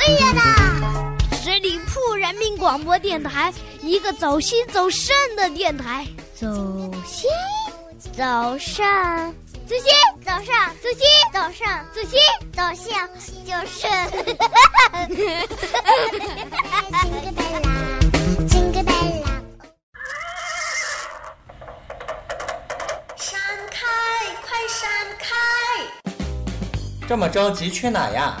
可以的。十里铺人民广播电台，一个走心走肾的电台。走心，走肾，走心，走上，走心，走上，走心，走向，就是。金个贝拉，闪开，快闪开！这么着急去哪呀？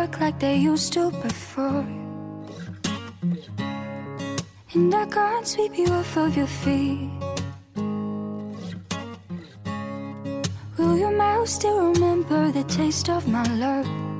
like they used to before. And I can't sweep you off of your feet. Will your mouth still remember the taste of my love?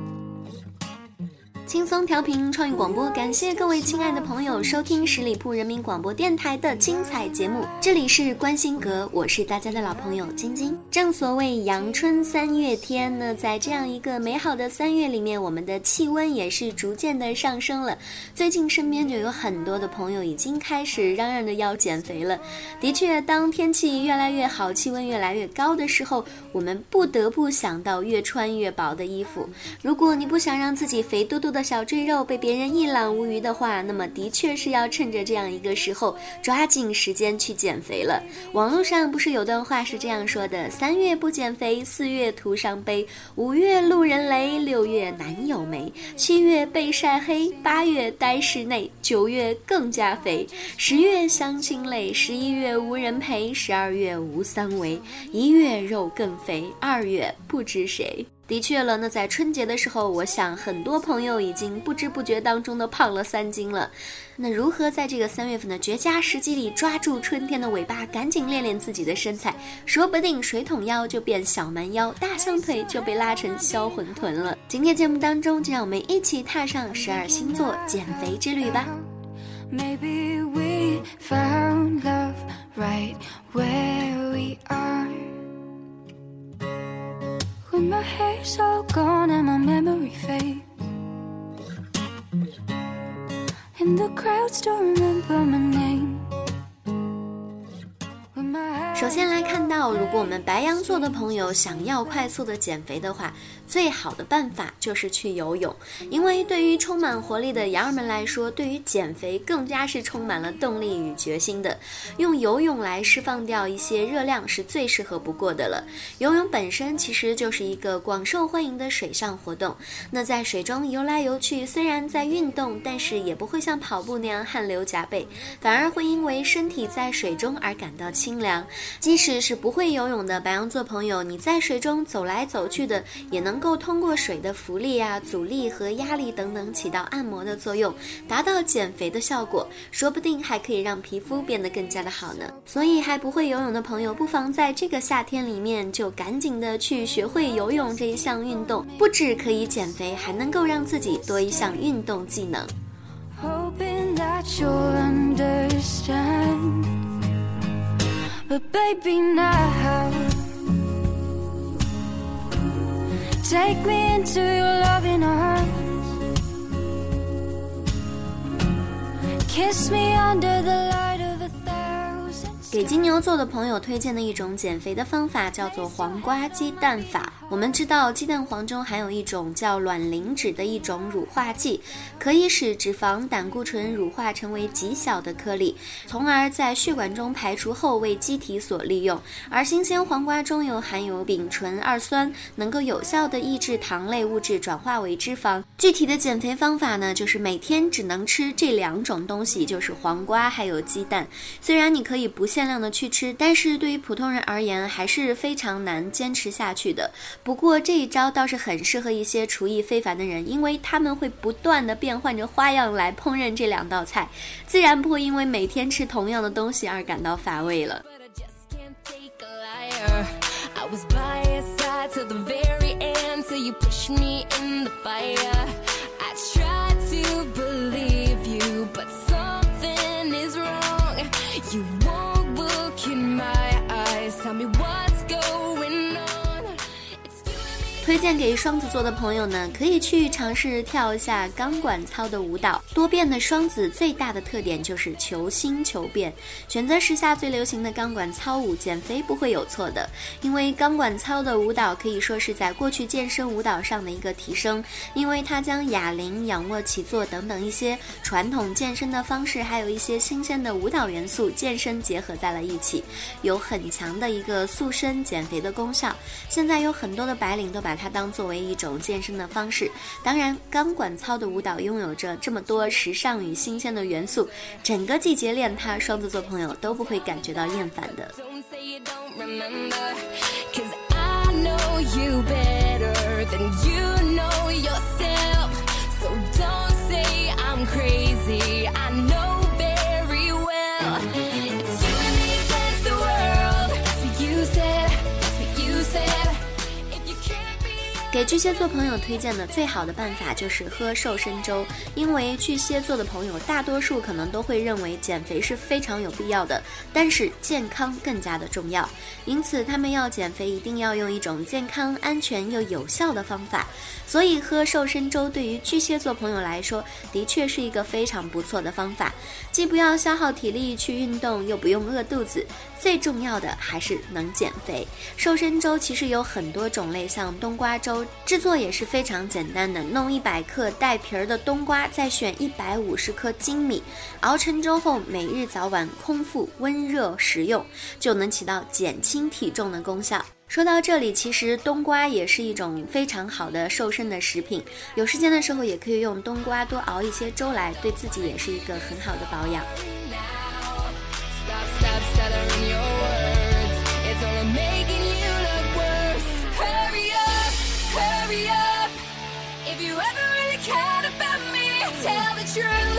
轻松调频创意广播，感谢各位亲爱的朋友收听十里铺人民广播电台的精彩节目。这里是关心阁，我是大家的老朋友晶晶。正所谓阳春三月天呢，在这样一个美好的三月里面，我们的气温也是逐渐的上升了。最近身边就有很多的朋友已经开始嚷嚷着要减肥了。的确，当天气越来越好，气温越来越高的时候，我们不得不想到越穿越薄的衣服。如果你不想让自己肥嘟嘟的小赘肉被别人一览无余的话，那么的确是要趁着这样一个时候，抓紧时间去减肥了。网络上不是有段话是这样说的：三月不减肥，四月徒伤悲；五月路人雷，六月男友眉，七月被晒黑，八月待室内，九月更加肥，十月相亲累，十一月无人陪，十二月无三围，一月肉更肥，二月不知谁。的确了，那在春节的时候，我想很多朋友已经不知不觉当中的胖了三斤了。那如何在这个三月份的绝佳时机里抓住春天的尾巴，赶紧练练自己的身材，说不定水桶腰就变小蛮腰，大象腿就被拉成销魂臀了。今天节目当中，就让我们一起踏上十二星座减肥之旅吧。Maybe we found love right where we are. When my hair's all gone and my memory fades. And the crowd still remember my name. 先来看到，如果我们白羊座的朋友想要快速的减肥的话，最好的办法就是去游泳，因为对于充满活力的羊儿们来说，对于减肥更加是充满了动力与决心的。用游泳来释放掉一些热量是最适合不过的了。游泳本身其实就是一个广受欢迎的水上活动，那在水中游来游去，虽然在运动，但是也不会像跑步那样汗流浃背，反而会因为身体在水中而感到清凉。即使是不会游泳的白羊座朋友，你在水中走来走去的，也能够通过水的浮力啊、阻力和压力等等，起到按摩的作用，达到减肥的效果，说不定还可以让皮肤变得更加的好呢。所以还不会游泳的朋友，不妨在这个夏天里面就赶紧的去学会游泳这一项运动，不止可以减肥，还能够让自己多一项运动技能。hoping that you But baby, now take me into your loving arms. Kiss me under the light of a thousand. 给金牛座的朋友推荐的一种减肥的方法叫做黄瓜鸡蛋法。我们知道鸡蛋黄中含有一种叫卵磷脂的一种乳化剂，可以使脂肪、胆固醇乳化成为极小的颗粒，从而在血管中排除后为机体所利用。而新鲜黄瓜中又含有丙醇二酸，能够有效的抑制糖类物质转化为脂肪。具体的减肥方法呢，就是每天只能吃这两种东西，就是黄瓜还有鸡蛋。虽然你可以不限量的去吃，但是对于普通人而言还是非常难坚持下去的。不过这一招倒是很适合一些厨艺非凡的人，因为他们会不断的变换着花样来烹饪这两道菜，自然不会因为每天吃同样的东西而感到乏味了。推荐给双子座的朋友呢，可以去尝试跳一下钢管操的舞蹈。多变的双子最大的特点就是求新求变，选择时下最流行的钢管操舞，减肥不会有错的。因为钢管操的舞蹈可以说是在过去健身舞蹈上的一个提升，因为它将哑铃、仰卧起坐等等一些传统健身的方式，还有一些新鲜的舞蹈元素，健身结合在了一起，有很强的一个塑身减肥的功效。现在有很多的白领都把把它当作为一种健身的方式，当然，钢管操的舞蹈拥有着这么多时尚与新鲜的元素，整个季节练它，双子座朋友都不会感觉到厌烦的。给巨蟹座朋友推荐的最好的办法就是喝瘦身粥，因为巨蟹座的朋友大多数可能都会认为减肥是非常有必要的，但是健康更加的重要，因此他们要减肥一定要用一种健康、安全又有效的方法。所以喝瘦身粥对于巨蟹座朋友来说，的确是一个非常不错的方法，既不要消耗体力去运动，又不用饿肚子，最重要的还是能减肥。瘦身粥其实有很多种类，像冬瓜粥。制作也是非常简单的，弄一百克带皮儿的冬瓜，再选一百五十克精米，熬成粥后，每日早晚空腹温热食用，就能起到减轻体重的功效。说到这里，其实冬瓜也是一种非常好的瘦身的食品，有时间的时候也可以用冬瓜多熬一些粥来，对自己也是一个很好的保养。picture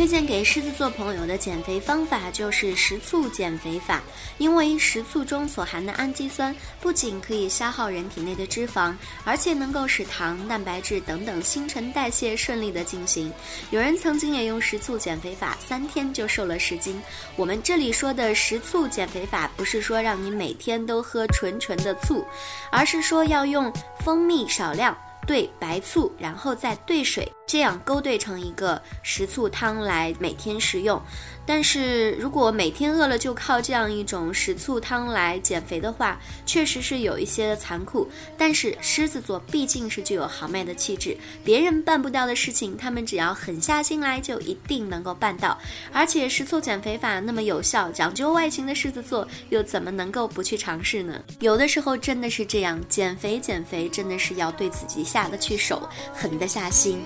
推荐给狮子座朋友的减肥方法就是食醋减肥法，因为食醋中所含的氨基酸不仅可以消耗人体内的脂肪，而且能够使糖、蛋白质等等新陈代谢顺利的进行。有人曾经也用食醋减肥法，三天就瘦了十斤。我们这里说的食醋减肥法，不是说让你每天都喝纯纯的醋，而是说要用蜂蜜少量兑白醋，然后再兑水。这样勾兑成一个食醋汤来每天食用，但是如果每天饿了就靠这样一种食醋汤来减肥的话，确实是有一些的残酷。但是狮子座毕竟是具有豪迈的气质，别人办不到的事情，他们只要狠下心来就一定能够办到。而且食醋减肥法那么有效，讲究外形的狮子座又怎么能够不去尝试呢？有的时候真的是这样，减肥减肥真的是要对自己下得去手，狠得下心。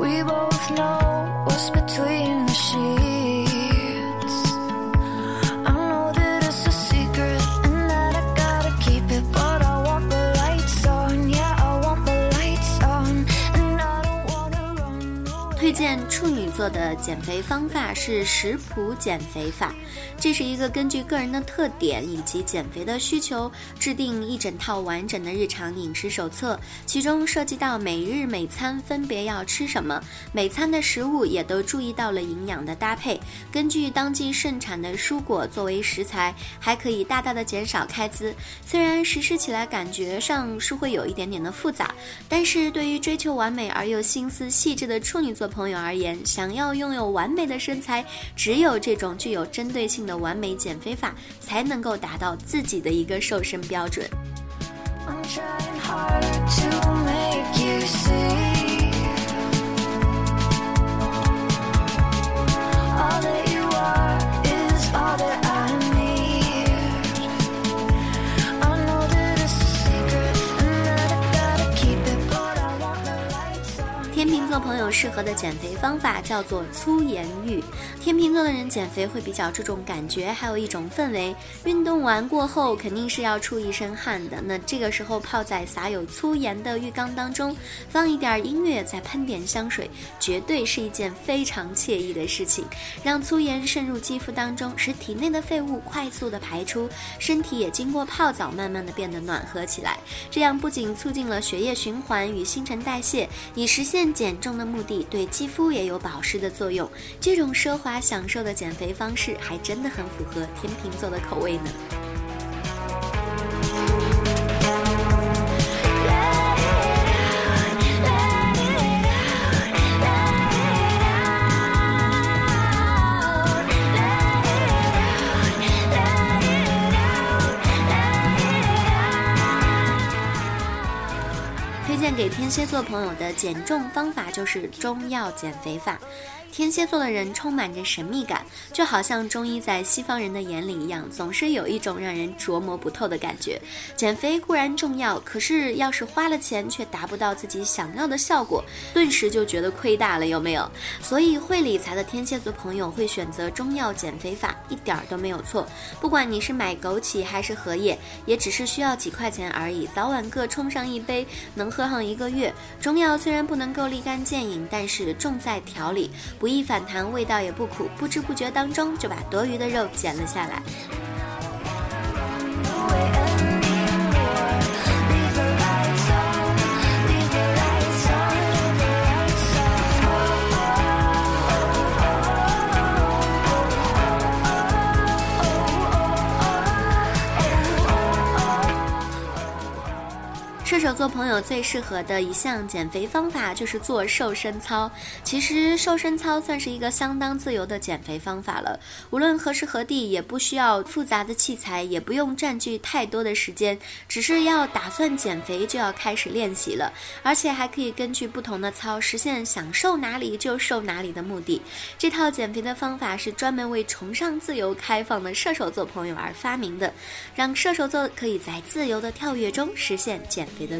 We both know what's between the sheets. 荐处女座的减肥方法是食谱减肥法。这是一个根据个人的特点以及减肥的需求，制定一整套完整的日常饮食手册，其中涉及到每日每餐分别要吃什么，每餐的食物也都注意到了营养的搭配。根据当季盛产的蔬果作为食材，还可以大大的减少开支。虽然实施起来感觉上是会有一点点的复杂，但是对于追求完美而又心思细致的处女座朋友而言，想要拥有完美的身材，只有这种具有针对性的。完美减肥法才能够达到自己的一个瘦身标准。I'm trying hard to make you see 座朋友适合的减肥方法叫做粗盐浴。天秤座的人减肥会比较注重感觉，还有一种氛围。运动完过后肯定是要出一身汗的，那这个时候泡在撒有粗盐的浴缸当中，放一点音乐，再喷点香水，绝对是一件非常惬意的事情。让粗盐渗入肌肤当中，使体内的废物快速的排出，身体也经过泡澡慢慢的变得暖和起来。这样不仅促进了血液循环与新陈代谢，以实现减重的目的。对肌肤也有保湿的作用。这种奢华享受的减肥方式，还真的很符合天秤座的口味呢。蝎座朋友的减重方法就是中药减肥法。天蝎座的人充满着神秘感，就好像中医在西方人的眼里一样，总是有一种让人琢磨不透的感觉。减肥固然重要，可是要是花了钱却达不到自己想要的效果，顿时就觉得亏大了，有没有？所以会理财的天蝎座朋友会选择中药减肥法，一点儿都没有错。不管你是买枸杞还是荷叶，也只是需要几块钱而已，早晚各冲上一杯，能喝上一个月。中药虽然不能够立竿见影，但是重在调理。不易反弹，味道也不苦，不知不觉当中就把多余的肉减了下来。做朋友最适合的一项减肥方法就是做瘦身操。其实瘦身操算是一个相当自由的减肥方法了，无论何时何地，也不需要复杂的器材，也不用占据太多的时间，只是要打算减肥就要开始练习了，而且还可以根据不同的操实现想瘦哪里就瘦哪里的目的。这套减肥的方法是专门为崇尚自由开放的射手座朋友而发明的，让射手座可以在自由的跳跃中实现减肥的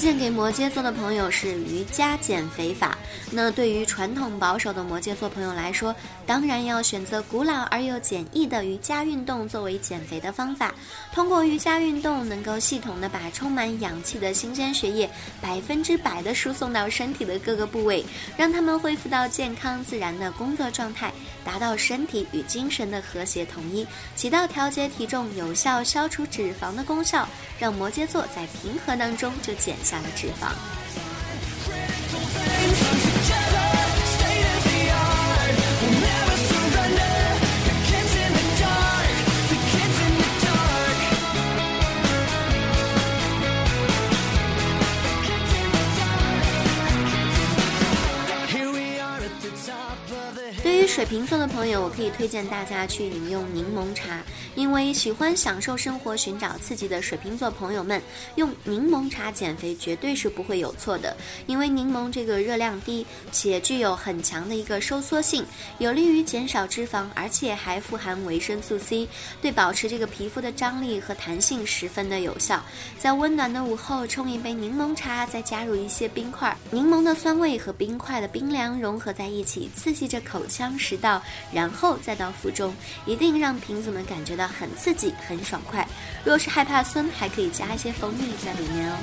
荐给摩羯座的朋友是瑜伽减肥法。那对于传统保守的摩羯座朋友来说，当然要选择古老而又简易的瑜伽运动作为减肥的方法。通过瑜伽运动，能够系统的把充满氧气的新鲜血液百分之百的输送到身体的各个部位，让他们恢复到健康自然的工作状态，达到身体与精神的和谐统一，起到调节体重、有效消除脂肪的功效，让摩羯座在平和当中就减下了脂肪。瓶座的朋友，我可以推荐大家去饮用柠檬茶，因为喜欢享受生活、寻找刺激的水瓶座朋友们，用柠檬茶减肥绝对是不会有错的。因为柠檬这个热量低，且具有很强的一个收缩性，有利于减少脂肪，而且还富含维生素 C，对保持这个皮肤的张力和弹性十分的有效。在温暖的午后冲一杯柠檬茶，再加入一些冰块，柠檬的酸味和冰块的冰凉融合在一起，刺激着口腔食到，然后再到腹中，一定让瓶子们感觉到很刺激、很爽快。若是害怕酸，还可以加一些蜂蜜在里面哦。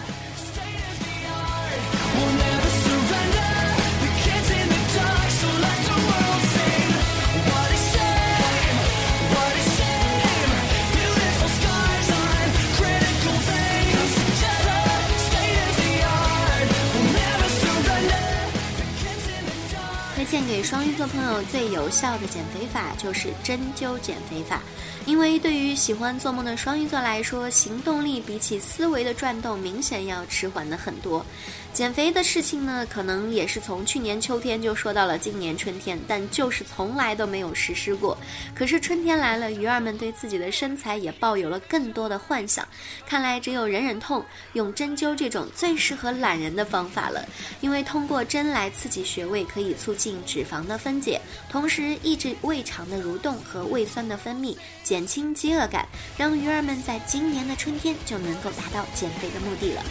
双鱼座朋友最有效的减肥法就是针灸减肥法，因为对于喜欢做梦的双鱼座来说，行动力比起思维的转动明显要迟缓的很多。减肥的事情呢，可能也是从去年秋天就说到了今年春天，但就是从来都没有实施过。可是春天来了，鱼儿们对自己的身材也抱有了更多的幻想。看来只有忍忍痛，用针灸这种最适合懒人的方法了。因为通过针来刺激穴位，可以促进脂肪的分解，同时抑制胃肠的蠕动和胃酸的分泌，减减轻饥饿感，让鱼儿们在今年的春天就能够达到减肥的目的了。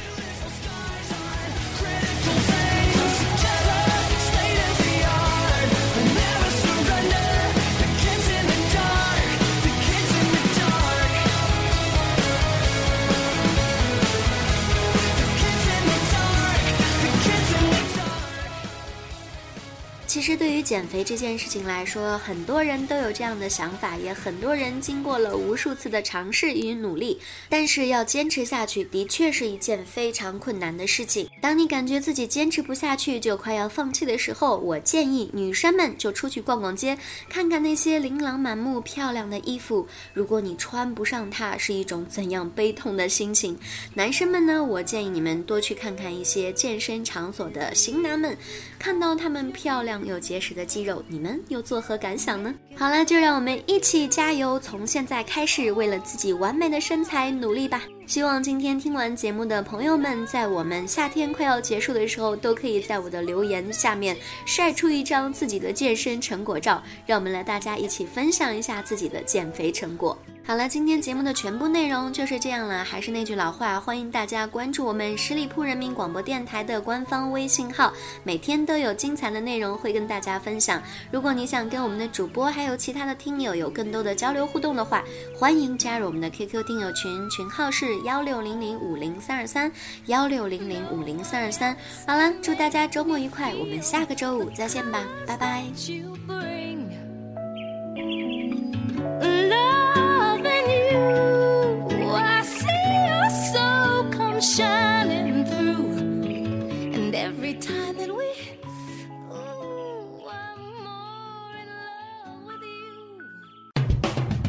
实对于减肥这件事情来说，很多人都有这样的想法，也很多人经过了无数次的尝试与努力，但是要坚持下去，的确是一件非常困难的事情。当你感觉自己坚持不下去，就快要放弃的时候，我建议女生们就出去逛逛街，看看那些琳琅满目、漂亮的衣服。如果你穿不上它，是一种怎样悲痛的心情？男生们呢，我建议你们多去看看一些健身场所的型男们，看到他们漂亮又结实的肌肉，你们又作何感想呢？好了，就让我们一起加油，从现在开始为了自己完美的身材努力吧！希望今天听完节目的朋友们，在我们夏天快要结束的时候，都可以在我的留言下面晒出一张自己的健身成果照，让我们来大家一起分享一下自己的减肥成果。好了，今天节目的全部内容就是这样了。还是那句老话，欢迎大家关注我们十里铺人民广播电台的官方微信号，每天都有精彩的内容会跟大家分享。如果你想跟我们的主播还有其他的听友有更多的交流互动的话，欢迎加入我们的 QQ 听友群，群号是幺六零零五零三二三幺六零零五零三二三。好了，祝大家周末愉快，我们下个周五再见吧，拜拜。